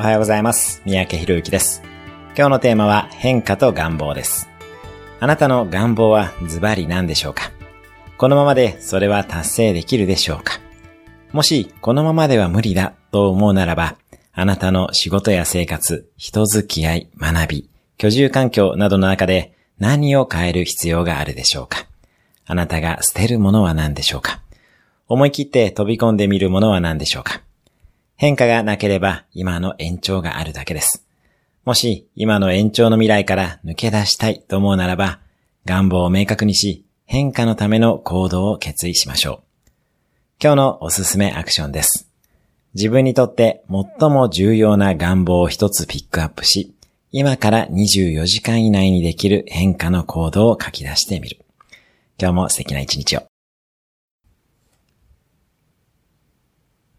おはようございます。三宅博之です。今日のテーマは変化と願望です。あなたの願望はズバリ何でしょうか？このままでそれは達成できるでしょうか？もしこのままでは無理だと思うならば、あなたの仕事や生活、人付き合い、学び、居住環境などの中で何を変える必要があるでしょうか？あなたが捨てるものは何でしょうか？思い切って飛び込んでみるものは何でしょうか？変化がなければ今の延長があるだけです。もし今の延長の未来から抜け出したいと思うならば、願望を明確にし、変化のための行動を決意しましょう。今日のおすすめアクションです。自分にとって最も重要な願望を一つピックアップし、今から24時間以内にできる変化の行動を書き出してみる。今日も素敵な一日を。